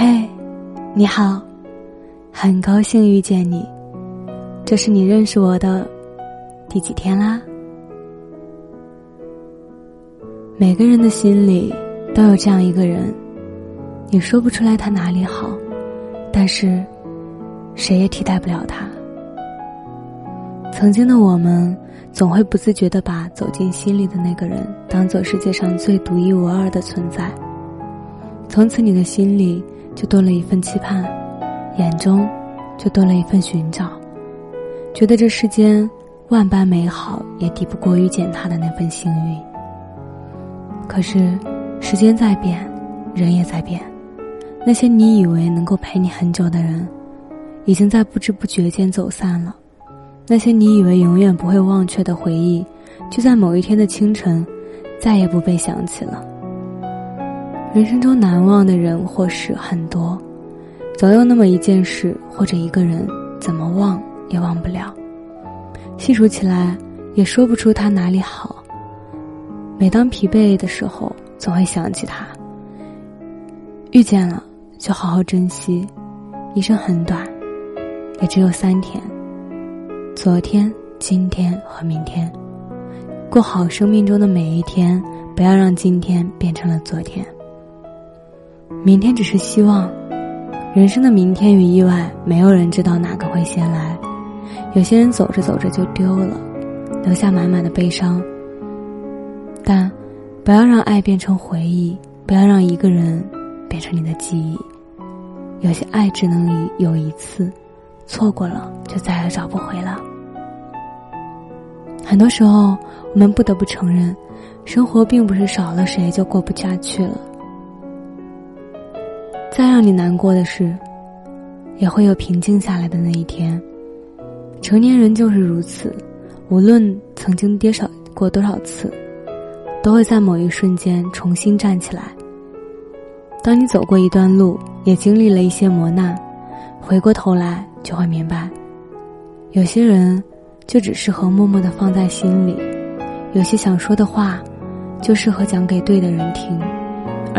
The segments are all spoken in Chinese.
嘿，你好，很高兴遇见你。这是你认识我的第几天啦？每个人的心里都有这样一个人，你说不出来他哪里好，但是谁也替代不了他。曾经的我们，总会不自觉的把走进心里的那个人当做世界上最独一无二的存在。从此，你的心里就多了一份期盼，眼中就多了一份寻找，觉得这世间万般美好也抵不过遇见他的那份幸运。可是，时间在变，人也在变，那些你以为能够陪你很久的人，已经在不知不觉间走散了。那些你以为永远不会忘却的回忆，就在某一天的清晨，再也不被想起了。人生中难忘的人或事很多，总有那么一件事或者一个人，怎么忘也忘不了。细数起来，也说不出他哪里好。每当疲惫的时候，总会想起他。遇见了，就好好珍惜。一生很短，也只有三天。昨天、今天和明天，过好生命中的每一天，不要让今天变成了昨天。明天只是希望，人生的明天与意外，没有人知道哪个会先来。有些人走着走着就丢了，留下满满的悲伤。但，不要让爱变成回忆，不要让一个人变成你的记忆。有些爱只能有一次。错过了，就再也找不回了。很多时候，我们不得不承认，生活并不是少了谁就过不下去了。再让你难过的事，也会有平静下来的那一天。成年人就是如此，无论曾经跌少过多少次，都会在某一瞬间重新站起来。当你走过一段路，也经历了一些磨难，回过头来。就会明白，有些人就只适合默默的放在心里，有些想说的话，就适合讲给对的人听，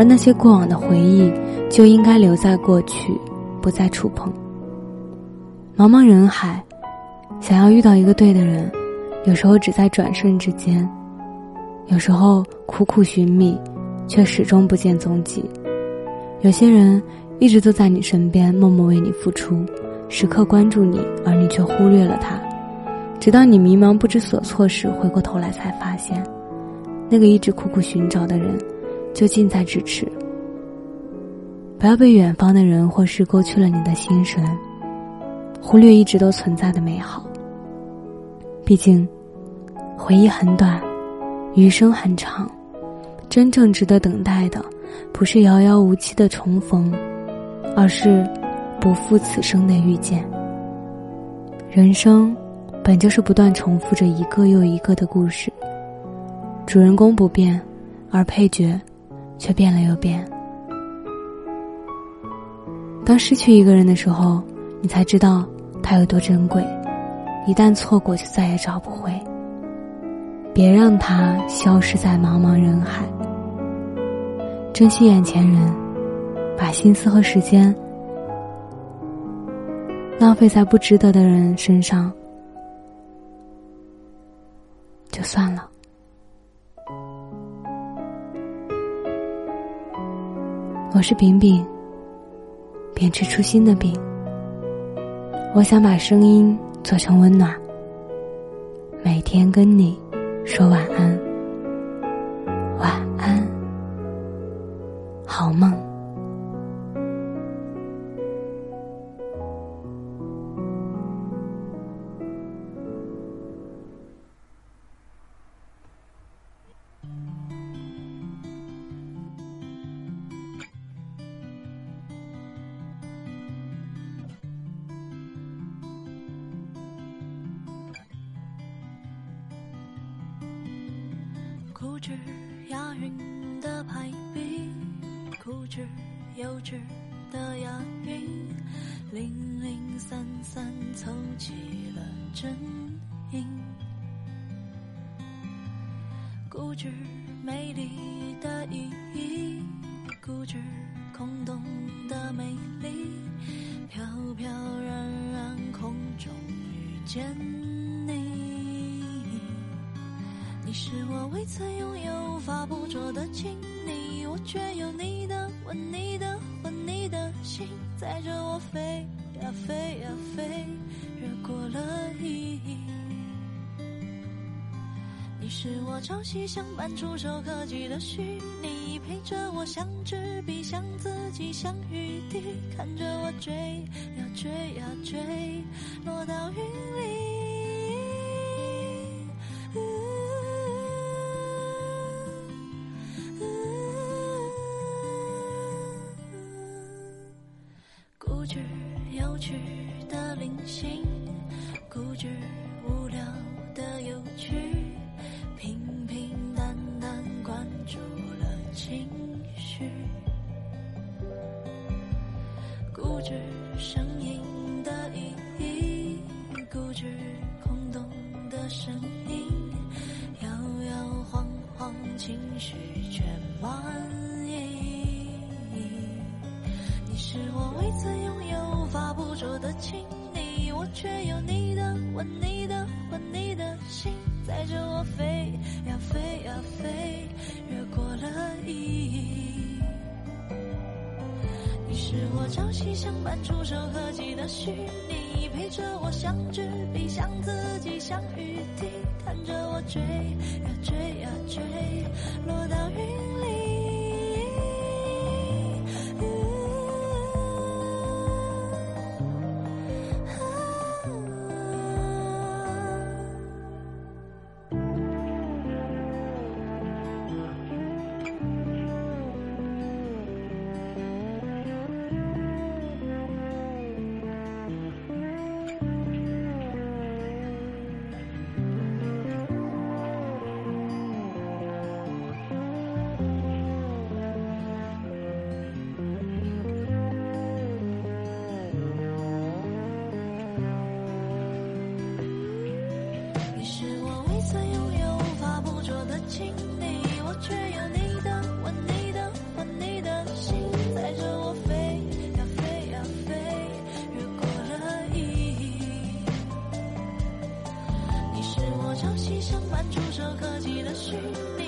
而那些过往的回忆就应该留在过去，不再触碰。茫茫人海，想要遇到一个对的人，有时候只在转瞬之间，有时候苦苦寻觅，却始终不见踪迹。有些人一直都在你身边，默默为你付出。时刻关注你，而你却忽略了他，直到你迷茫不知所措时，回过头来才发现，那个一直苦苦寻找的人，就近在咫尺。不要被远方的人或事勾去了你的心神，忽略一直都存在的美好。毕竟，回忆很短，余生很长，真正值得等待的，不是遥遥无期的重逢，而是。不负此生的遇见。人生本就是不断重复着一个又一个的故事，主人公不变，而配角却变了又变。当失去一个人的时候，你才知道他有多珍贵。一旦错过，就再也找不回。别让他消失在茫茫人海。珍惜眼前人，把心思和时间。浪费在不值得的人身上，就算了。我是饼饼，秉持初心的饼。我想把声音做成温暖，每天跟你说晚安，固执押韵的排比固执幼稚的押韵零零散散凑齐了阵营固执美丽的意义固执空洞的美丽飘飘然然空中遇见你曾拥有、无法捕捉的亲昵，我却有你的吻、你的魂、你的心，载着我飞呀飞呀飞，越过了意义。你是我朝夕相伴、触手可及的虚拟，陪着我像纸笔，像自己，像雨滴，看着我追呀追呀追，落到云里。趣的零星，固执无聊的有趣，平平淡淡关注了情绪，固执声音的意义，固执空洞的声音，摇摇晃晃情绪全满意。你是我未曾、说的亲你，我却有你的吻、你的吻、你的心，载着我飞呀飞呀飞，越过了意义。你是我朝夕相伴、触手可及的虚拟，陪着我像纸笔，像自己，像雨滴，看着我追呀追呀追，落到云里。却有你的吻你的魂你的心载着我飞呀飞呀飞越过了意义你是我朝夕相伴触手可及的虚拟